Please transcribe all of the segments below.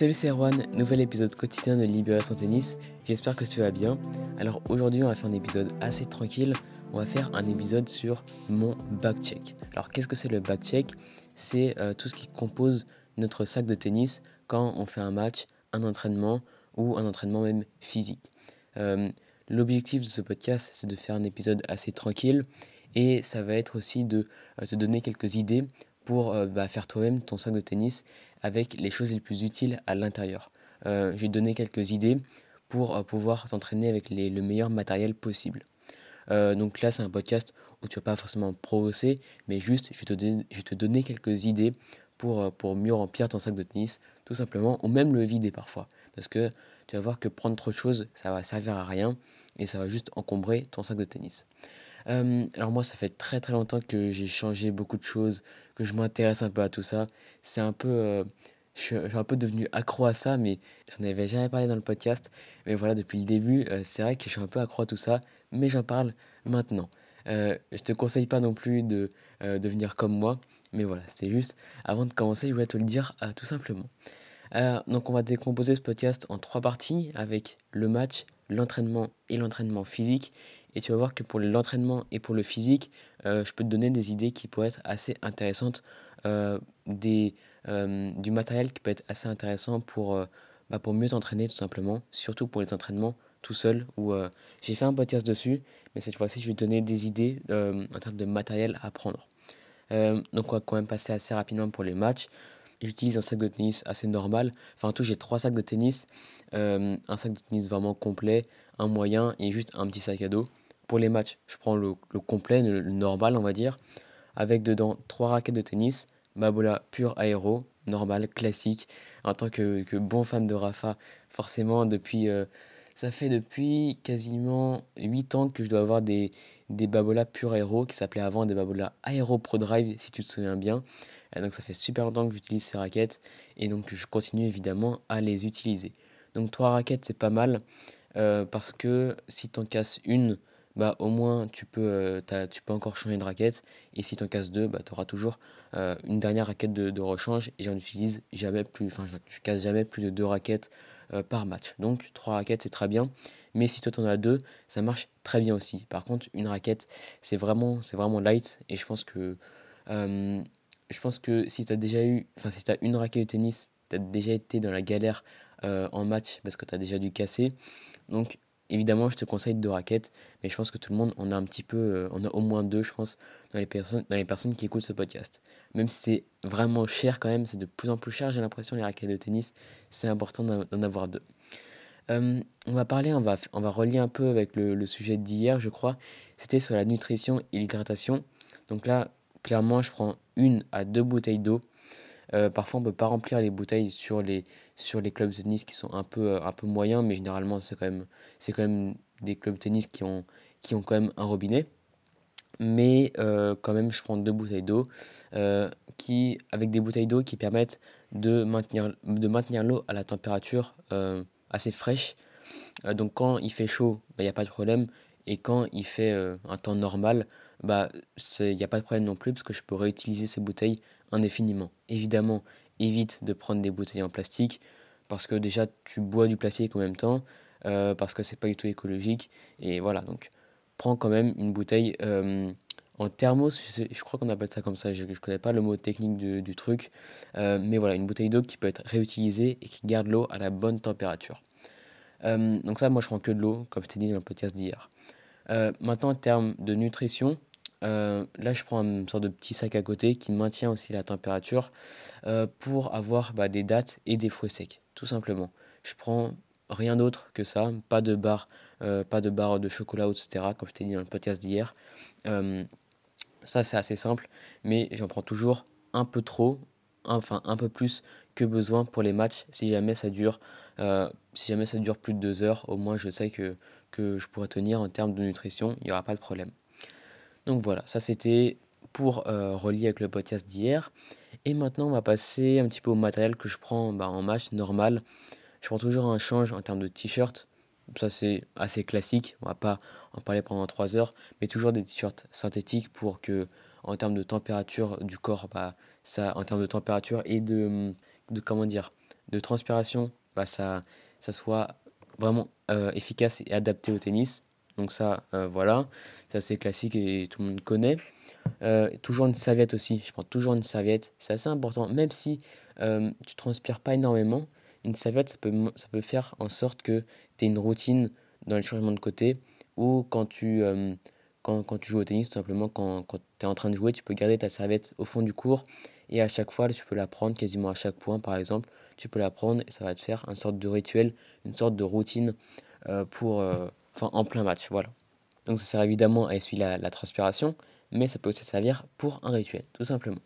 Salut c'est Erwan, nouvel épisode quotidien de Libération Tennis, j'espère que tu vas bien. Alors aujourd'hui on va faire un épisode assez tranquille, on va faire un épisode sur mon back check. Alors qu'est-ce que c'est le back check? C'est euh, tout ce qui compose notre sac de tennis quand on fait un match, un entraînement ou un entraînement même physique. Euh, l'objectif de ce podcast c'est de faire un épisode assez tranquille et ça va être aussi de euh, te donner quelques idées pour bah, faire toi-même ton sac de tennis avec les choses les plus utiles à l'intérieur. Euh, j'ai donné quelques idées pour euh, pouvoir s'entraîner avec les, le meilleur matériel possible. Euh, donc là, c'est un podcast où tu vas pas forcément progresser, mais juste, je vais te, donner, je vais te donner quelques idées pour, pour mieux remplir ton sac de tennis, tout simplement, ou même le vider parfois. Parce que tu vas voir que prendre trop de choses, ça va servir à rien et ça va juste encombrer ton sac de tennis. Alors moi, ça fait très très longtemps que j'ai changé beaucoup de choses, que je m'intéresse un peu à tout ça. C'est un peu... je, suis, un peu devenu accro à ça, mais j'en avais jamais parlé dans le podcast. Mais voilà, depuis le début, c'est vrai que je suis un peu accro à tout ça, mais j'en parle maintenant. Euh, je te conseille pas non plus de devenir comme moi, mais voilà, c'est juste, avant de commencer, je voulais te le dire tout simplement. donc on va décomposer ce podcast en trois parties avec le match, l'entraînement et l'entraînement physique. Et tu vas voir que pour l'entraînement et pour le physique, euh, je peux te donner des idées qui pourraient être assez intéressantes, euh, des, euh, du matériel qui peut être assez intéressant pour, bah, pour mieux t'entraîner tout simplement, surtout pour les entraînements tout seul, où j'ai fait un podcast dessus, mais cette fois-ci je vais te donner des idées en termes de matériel à prendre. donc on va quand même passer assez rapidement pour les matchs. J'utilise un sac de tennis assez normal. Enfin, en tout, j'ai trois sacs de tennis. un sac de tennis vraiment complet, un moyen et juste un petit sac à dos pour les matchs, je prends le, complet, le, normal, on va dire, avec dedans trois raquettes de tennis, Mabola pure aéro, normal, classique. En tant que, bon fan de Rafa, forcément, depuis, euh, ça fait depuis quasiment 8 ans que je dois avoir des, des Babola pure aéro qui s'appelaient avant des Babola Aéro Pro Drive, si tu te souviens bien. donc ça fait super longtemps que j'utilise ces raquettes et donc je continue évidemment à les utiliser. Donc trois raquettes, c'est pas mal euh, parce que si tu en casses une, bah, au moins tu peux, euh, tu peux encore changer de raquette. Et si tu en casses deux, bah, tu auras toujours euh, une dernière raquette de, rechange. Et j'en utilise jamais plus, enfin, je, je, casse jamais plus de deux raquettes euh, par match. Donc, trois raquettes, c'est très bien. Mais si toi, tu en as deux, ça marche très bien aussi. Par contre, une raquette, c'est vraiment, vraiment light. Et je pense que, je pense que si tu as déjà eu, enfin, si tu as une raquette de tennis, tu as déjà été dans la galère en match parce que tu as déjà dû casser. Donc, Évidemment, je te conseille deux raquettes, mais je pense que tout le monde en a un petit peu, euh, on a au moins deux, je pense, dans les personnes, dans les personnes qui écoutent ce podcast. Même si c'est vraiment cher quand même, c'est de plus en plus cher, j'ai l'impression, les raquettes de tennis, c'est important d'en avoir deux. Euh, on va parler, on va, on va relier un peu avec le, le sujet d'hier, je crois. C'était sur la nutrition et l'hydratation. Donc là, clairement, je prends une à deux bouteilles d'eau euh, parfois, on ne peut pas remplir les bouteilles sur les, sur les clubs de tennis qui sont un peu, euh, un peu moyens, mais généralement, c'est quand, même, quand même des clubs de tennis qui ont, qui ont quand même un robinet. Mais euh, quand même, je prends deux bouteilles d'eau qui, avec des bouteilles d'eau qui permettent de maintenir, de maintenir l'eau à la température assez fraîche. donc, quand il fait chaud, il bah, n'y a pas de problème. Et quand il fait un temps normal, bah, il n'y a pas de problème non plus parce que je peux réutiliser ces bouteilles indéfiniment. Évidemment, évite de prendre des bouteilles en plastique parce que déjà tu bois du plastique en même temps, euh, parce que c'est pas du tout écologique. Et voilà, donc prends quand même une bouteille euh, en thermos, je, crois qu'on appelle ça comme ça, je ne connais pas le mot technique du, truc, euh, mais voilà, une bouteille d'eau qui peut être réutilisée et qui garde l'eau à la bonne température. donc ça, moi je prends que de l'eau, comme je t'ai dit dans le podcast d'hier. maintenant, en termes de nutrition, euh, là, je prends une sorte de petit sac à côté qui maintient aussi la température euh, pour avoir bah, des dates et des fruits secs, tout simplement. Je prends rien d'autre que ça, pas de barre, euh, pas de barre de chocolat, etc., comme je t'ai dit dans le podcast d'hier. ça, c'est assez simple, mais j'en prends toujours un peu trop, enfin un peu plus que besoin pour les matchs. Si jamais ça dure, si jamais ça dure plus de deux heures, au moins je sais que, que je pourrais tenir en termes de nutrition, il n'y aura pas de problème. Donc voilà, ça c'était pour euh, relier avec le podcast d'hier. Et maintenant, on va passer un petit peu au matériel que je prends bah, en match normal. Je prends toujours un change en termes de t-shirt. Ça, c'est assez classique. On va pas en parler pendant 3 heures. Mais toujours des t-shirts synthétiques pour que, en termes de température du corps, bah, ça, en termes de température et de, de comment dire, de transpiration, bah, ça, ça soit vraiment efficace et adapté au tennis. Donc ça, voilà, c'est assez classique et tout le monde connaît. toujours une serviette aussi, je prends toujours une serviette, c'est assez important, même si tu transpires pas énormément, une serviette, ça peut, ça peut faire en sorte que tu aies une routine dans les changements de côté ou quand tu, euh, quand, quand, tu joues au tennis, tout simplement, quand, quand tu es en train de jouer, tu peux garder ta serviette au fond du cours et à chaque fois, tu peux la prendre quasiment à chaque point, par exemple. Tu peux la prendre et ça va te faire une sorte de rituel, une sorte de routine euh, pour, euh, enfin, en plein match. Voilà. Donc ça sert évidemment à essuyer la, transpiration, mais ça peut aussi servir pour un rituel, tout simplement.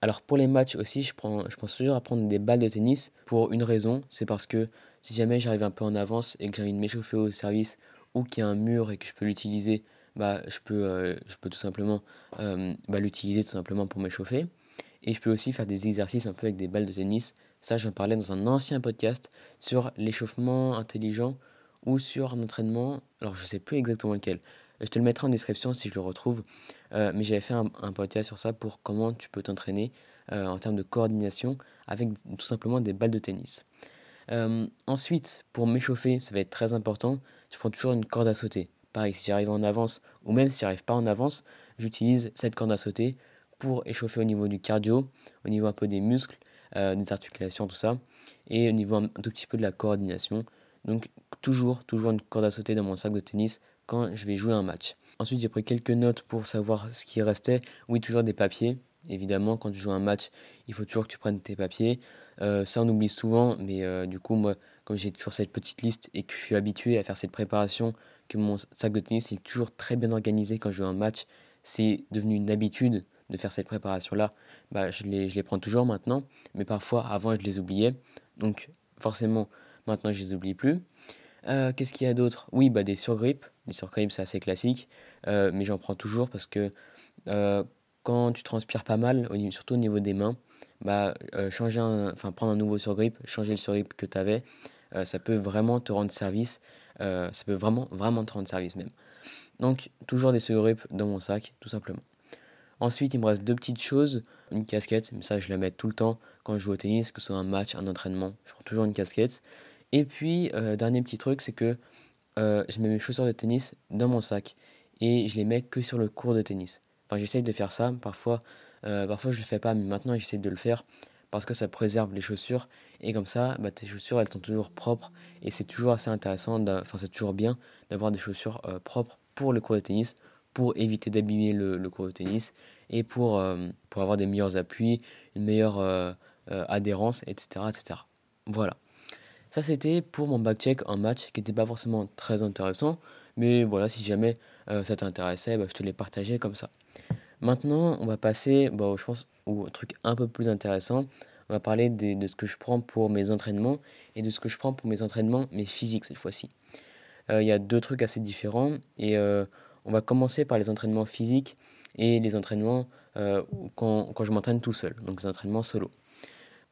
Alors pour les matchs aussi, je, prends, je pense toujours à prendre des balles de tennis pour une raison, c'est parce que si jamais j'arrive un peu en avance et que j'ai envie de m'échauffer au service ou qu'il y a un mur et que je peux l'utiliser, bah, je, peux, euh, je peux tout simplement euh, bah, l'utiliser tout simplement pour m'échauffer. Et je peux aussi faire des exercices un peu avec des balles de tennis. Ça, j'en parlais dans un ancien podcast sur l'échauffement intelligent ou sur un entraînement, alors je sais plus exactement lequel. Je te le mettrai en description si je le retrouve. Euh, mais j'avais fait un, podcast sur ça pour comment tu peux t'entraîner euh, en termes de coordination avec tout simplement des balles de tennis. Euh, ensuite, pour m'échauffer, ça va être très important, je prends toujours une corde à sauter. Pareil, si j'arrive en avance ou même si j'arrive pas en avance, j'utilise cette corde à sauter pour échauffer au niveau du cardio, au niveau un peu des muscles, des articulations, tout ça, et au niveau un, tout petit peu de la coordination. Donc toujours, toujours une corde à sauter dans mon sac de tennis quand je vais jouer un match. Ensuite, j'ai pris quelques notes pour savoir ce qui restait. Oui, toujours des papiers. Évidemment, quand tu joues un match, il faut toujours que tu prennes tes papiers. Euh, ça, on oublie souvent, mais euh, du coup, moi, comme j'ai toujours cette petite liste et que je suis habitué à faire cette préparation, que mon sac de tennis est toujours très bien organisé quand je joue un match, c'est devenu une habitude de faire cette préparation-là. Bah, je, les, je les prends toujours maintenant, mais parfois, avant, je les oubliais. Donc, forcément, maintenant, je les oublie plus. Euh, qu'est-ce qu'il y a d'autre? Oui, bah, des surgrippes. Les surgrippes, c'est assez classique, euh, mais j'en prends toujours parce que euh, quand tu transpires pas mal, surtout au niveau des mains, bah, changer enfin, prendre un nouveau surgrip, changer le surgrip que tu avais, ça peut vraiment te rendre service. ça peut vraiment, vraiment te rendre service même. Donc, toujours des surgrippes dans mon sac, tout simplement. Ensuite, il me reste deux petites choses. Une casquette, mais ça, je la mets tout le temps quand je joue au tennis, que ce soit un match, un entraînement. Je prends toujours une casquette. Et puis, euh, dernier petit truc, c'est que euh, je mets mes chaussures de tennis dans mon sac et je les mets que sur le cours de tennis. Enfin, j'essaye de faire ça. Parfois, euh, parfois je le fais pas, mais maintenant j'essaie de le faire parce que ça préserve les chaussures et comme ça, bah, tes chaussures elles sont toujours propres et c'est toujours assez intéressant. Enfin, c'est toujours bien d'avoir des chaussures propres pour le cours de tennis, pour éviter d'abîmer le, le, cours de tennis et pour, pour avoir des meilleurs appuis, une meilleure adhérence, etc., etc. Voilà. Ça, c'était pour mon back-check en match qui n'était pas forcément très intéressant. Mais voilà, si jamais euh, ça t'intéressait, bah, je te l'ai partagé comme ça. Maintenant, on va passer, bah, je pense, au truc un peu plus intéressant. On va parler de, de, ce que je prends pour mes entraînements et de ce que je prends pour mes entraînements, mais physiques cette fois-ci. Euh, il y a deux trucs assez différents et euh, on va commencer par les entraînements physiques et les entraînements quand, quand je m'entraîne tout seul, donc les entraînements solo.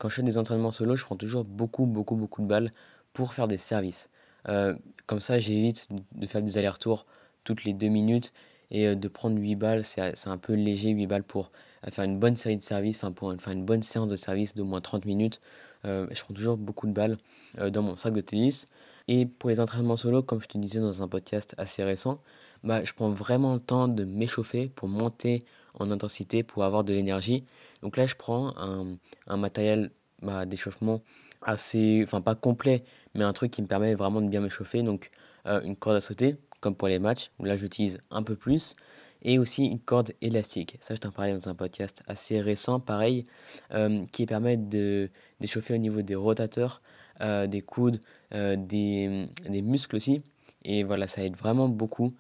Quand je fais des entraînements solo, je prends toujours beaucoup, beaucoup, beaucoup de balles pour faire des services. Euh, comme ça, j'évite de faire des allers-retours toutes les deux minutes et euh, de prendre 8 balles. C'est un peu léger, 8 balles pour euh, faire une bonne série de services, enfin pour faire une bonne séance de service d'au moins 30 minutes. je prends toujours beaucoup de balles dans mon sac de tennis. Et pour les entraînements solo, comme je te disais dans un podcast assez récent, bah, je prends vraiment le temps de m'échauffer pour monter en intensité, pour avoir de l'énergie. Donc là, je prends un, matériel bah, d'échauffement assez, enfin pas complet, mais un truc qui me permet vraiment de bien m'échauffer. Donc euh, une corde à sauter, comme pour les matchs, là j'utilise un peu plus. Et aussi une corde élastique. Ça, je t'en parlais dans un podcast assez récent, pareil, euh, qui permet d'échauffer au niveau des rotateurs, euh, des coudes, des, des muscles aussi. Et voilà, ça aide vraiment beaucoup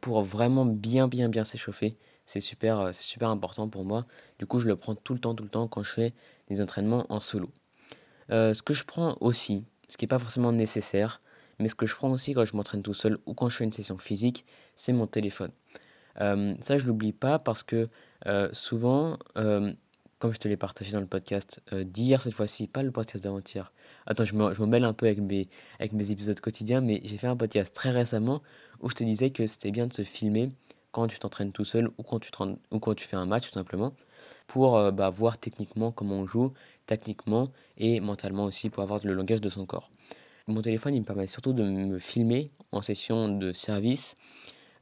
pour vraiment bien, bien, bien s'échauffer. C'est super, c'est super important pour moi. Du coup, je le prends tout le temps, tout le temps quand je fais des entraînements en solo. Euh, ce que je prends aussi, ce qui n'est pas forcément nécessaire, mais ce que je prends aussi quand je m'entraîne tout seul ou quand je fais une session physique, c'est mon téléphone. Euh, ça, je l'oublie pas parce que euh, souvent, comme je te l'ai partagé dans le podcast d'hier cette fois-ci, pas le podcast d'avant-hier. Attends, je me, je me mêle un peu avec mes, avec mes épisodes quotidiens, mais j'ai fait un podcast très récemment où je te disais que c'était bien de se filmer quand tu t'entraînes tout seul ou quand tu, ou quand tu fais un match tout simplement pour euh, bah, voir techniquement comment on joue, techniquement et mentalement aussi pour avoir le langage de son corps. Mon téléphone, il me permet surtout de me filmer en session de service.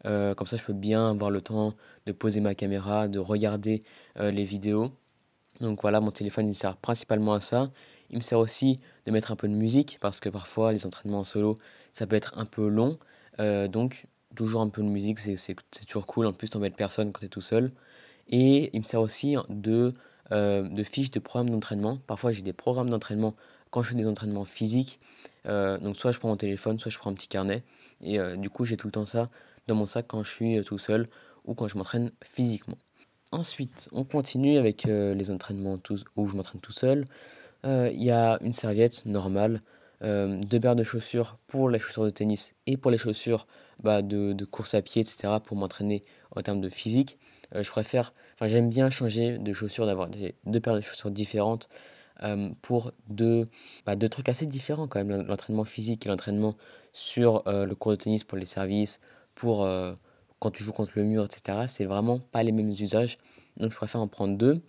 Euh, comme ça, je peux bien avoir le temps de poser ma caméra, de regarder euh, les vidéos. Donc voilà, mon téléphone, il sert principalement à ça. Il me sert aussi de mettre un peu de musique parce que parfois, les entraînements en solo, ça peut être un peu long. Donc, toujours un peu de musique, c'est toujours cool. En plus, t'embêtes personne quand tu es tout seul. Et il me sert aussi de, de fiches de programme d'entraînement. Parfois, j'ai des programmes d'entraînement quand je fais des entraînements physiques. Euh, donc soit je prends mon téléphone, soit je prends un petit carnet. Et euh, du coup, j'ai tout le temps ça dans mon sac quand je suis euh, tout seul ou quand je m'entraîne physiquement. Ensuite, on continue avec les entraînements où je m'entraîne tout seul. Il y a une serviette normale, deux paires de chaussures pour les chaussures de tennis et pour les chaussures bah, de, de, course à pied, etc. pour m'entraîner en termes de physique. je préfère, enfin j'aime bien changer de chaussures, d'avoir deux paires de chaussures différentes euh, pour deux, bah, deux trucs assez différents quand même, l'entraînement physique et l'entraînement sur euh, le cours de tennis pour les services, pour euh, quand tu joues contre le mur, etc. C'est vraiment pas les mêmes usages, donc je préfère en prendre deux.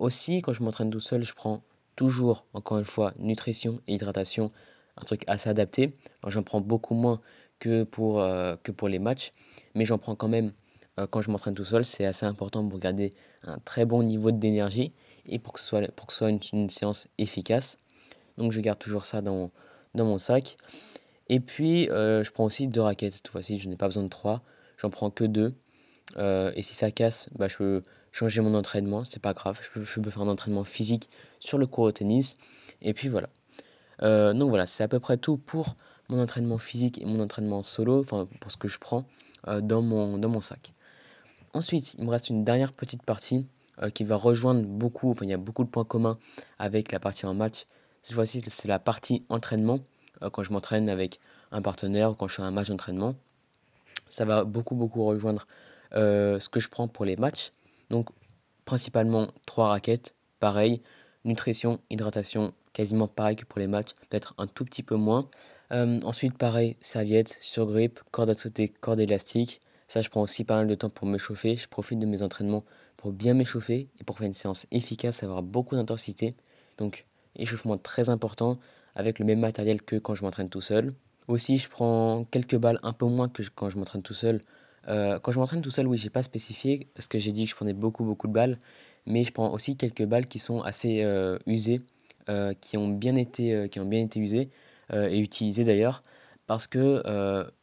aussi, quand je m'entraîne tout seul, je prends toujours, encore une fois, nutrition et hydratation, un truc assez adapté. J'en prends beaucoup moins que pour, que pour les matchs, mais j'en prends quand même quand je m'entraîne tout seul. C'est assez important pour garder un très bon niveau d'énergie et pour que ce soit, pour que soit une, séance efficace. Donc je garde toujours ça dans, dans mon sac. Et puis euh, je prends aussi deux raquettes. Cette fois-ci, je n'ai pas besoin de trois. J'en prends que deux. Euh, et si ça casse, bah, je peux changer mon entraînement. C'est pas grave. Je peux, je faire un entraînement physique sur le cours de tennis. Et puis voilà. Euh, donc voilà, c'est à peu près tout pour mon entraînement physique et mon entraînement solo. Enfin, pour ce que je prends dans, mon, dans mon sac. Ensuite, il me reste une dernière petite partie euh, qui va rejoindre beaucoup, enfin il y a beaucoup de points communs avec la partie en match. Cette fois-ci, c'est la partie entraînement, euh, quand je m'entraîne avec un partenaire quand je fais un match d'entraînement. Ça va beaucoup, beaucoup rejoindre euh, ce que je prends pour les matchs. Donc, principalement trois raquettes, pareil. Nutrition, hydratation, quasiment pareil que pour les matchs, peut-être un tout petit peu moins. ensuite, pareil, serviette, surgrip, corde à sauter, corde élastique. Ça, je prends aussi pas mal de temps pour me chauffer. Je profite de mes entraînements pour bien m'échauffer et pour faire une séance efficace, avoir beaucoup d'intensité. Donc, échauffement très important avec le même matériel que quand je m'entraîne tout seul. Aussi, je prends quelques balles un peu moins que quand je m'entraîne tout seul. Euh, quand je m'entraîne tout seul, oui, j'ai pas spécifié parce que j'ai dit que je prenais beaucoup, beaucoup de balles. Mais je prends aussi quelques balles qui sont assez euh, usées, euh, qui, ont bien été, qui ont bien été usées et utilisées d'ailleurs parce que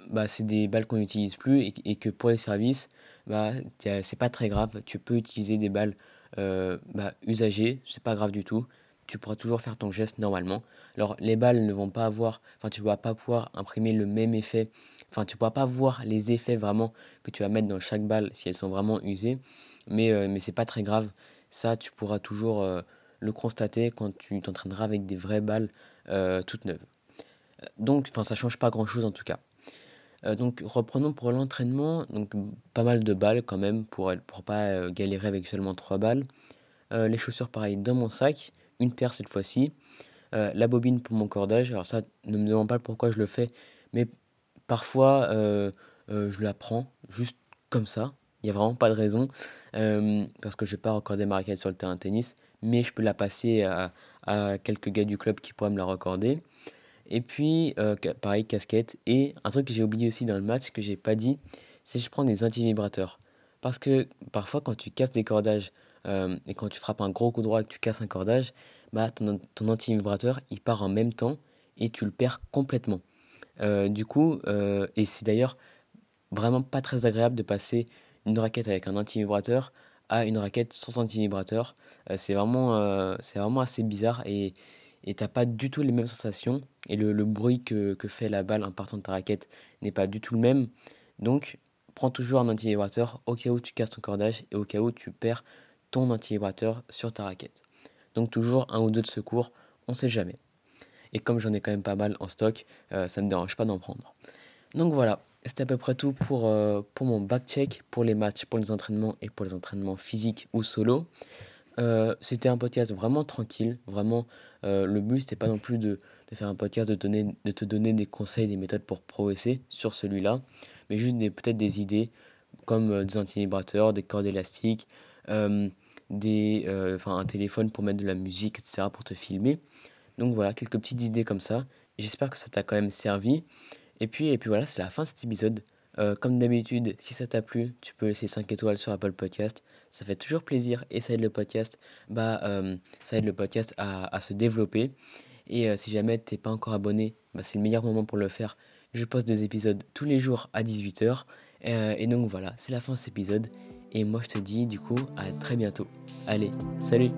bah, c'est des balles qu'on n'utilise plus et, que pour les services, bah, c'est pas très grave. Tu peux utiliser des balles bah, usagées, c'est pas grave du tout. Tu pourras toujours faire ton geste normalement. Alors les balles ne vont pas avoir, enfin tu vas pas pouvoir imprimer le même effet. Enfin tu pourras pas voir les effets vraiment que tu vas mettre dans chaque balle si elles sont vraiment usées. Mais, euh, mais c'est pas très grave. Ça tu pourras toujours euh, le constater quand tu t'entraîneras avec des vraies balles toutes neuves. Donc, enfin, ça change pas grand-chose en tout cas. Euh, donc, reprenons pour l'entraînement. Donc, pas mal de balles quand même pour pour pas euh, galérer avec seulement 3 balles. Euh, les chaussures, pareil, dans mon sac. Une paire cette fois-ci. la bobine pour mon cordage. Alors, ça, ne me demande pas pourquoi je le fais, mais parfois, je la prends juste comme ça. Il n'y a vraiment pas de raison. parce que je vais pas recorder ma raquette sur le terrain de tennis. Mais je peux la passer à, quelques gars du club qui pourraient me la recorder. Et puis, euh, pareil, casquette. Et un truc que j'ai oublié aussi dans le match, que j'ai pas dit, c'est que je prends des anti-vibrateurs. Parce que parfois, quand tu casses des cordages euh, et quand tu frappes un gros coup droit et que tu casses un cordage, bah, ton, ton anti-vibrateur, il part en même temps et tu le perds complètement. Euh, du coup, et c'est d'ailleurs vraiment pas très agréable de passer une raquette avec un anti-vibrateur à une raquette sans anti-vibrateur. c'est vraiment, c'est vraiment assez bizarre et et t'as pas du tout les mêmes sensations et le, le bruit que, que, fait la balle en partant de ta raquette n'est pas du tout le même. Donc prends toujours un anti-vibrateur au cas où tu casses ton cordage et au cas où tu perds ton anti-vibrateur sur ta raquette. Donc toujours un ou deux de secours, on sait jamais. Et comme j'en ai quand même pas mal en stock, euh, ça ne me dérange pas d'en prendre. Donc voilà, c'était à peu près tout pour, euh, pour mon back-check, pour les matchs, pour les entraînements et pour les entraînements physiques ou solo. Euh, c'était un podcast vraiment tranquille, vraiment. Le but, c'était pas non plus de, de, faire un podcast, de, donner, de te donner des conseils, des méthodes pour progresser sur celui-là, mais juste peut-être des idées comme des anti-vibrateurs, des cordes élastiques, des, un téléphone pour mettre de la musique, etc., pour te filmer. Donc voilà, quelques petites idées comme ça. J'espère que ça t'a quand même servi. Et puis, et puis voilà, c'est la fin de cet épisode. Euh, comme d'habitude, si ça t'a plu, tu peux laisser 5 étoiles sur Apple Podcast. Ça fait toujours plaisir et ça aide le podcast, bah, euh, ça aide le podcast à, se développer. Et euh, si jamais tu n'es pas encore abonné, bah, c'est le meilleur moment pour le faire. Je poste des épisodes tous les jours à 18h. et donc voilà, c'est la fin de cet épisode. Et moi je te dis du coup à très bientôt. Allez, salut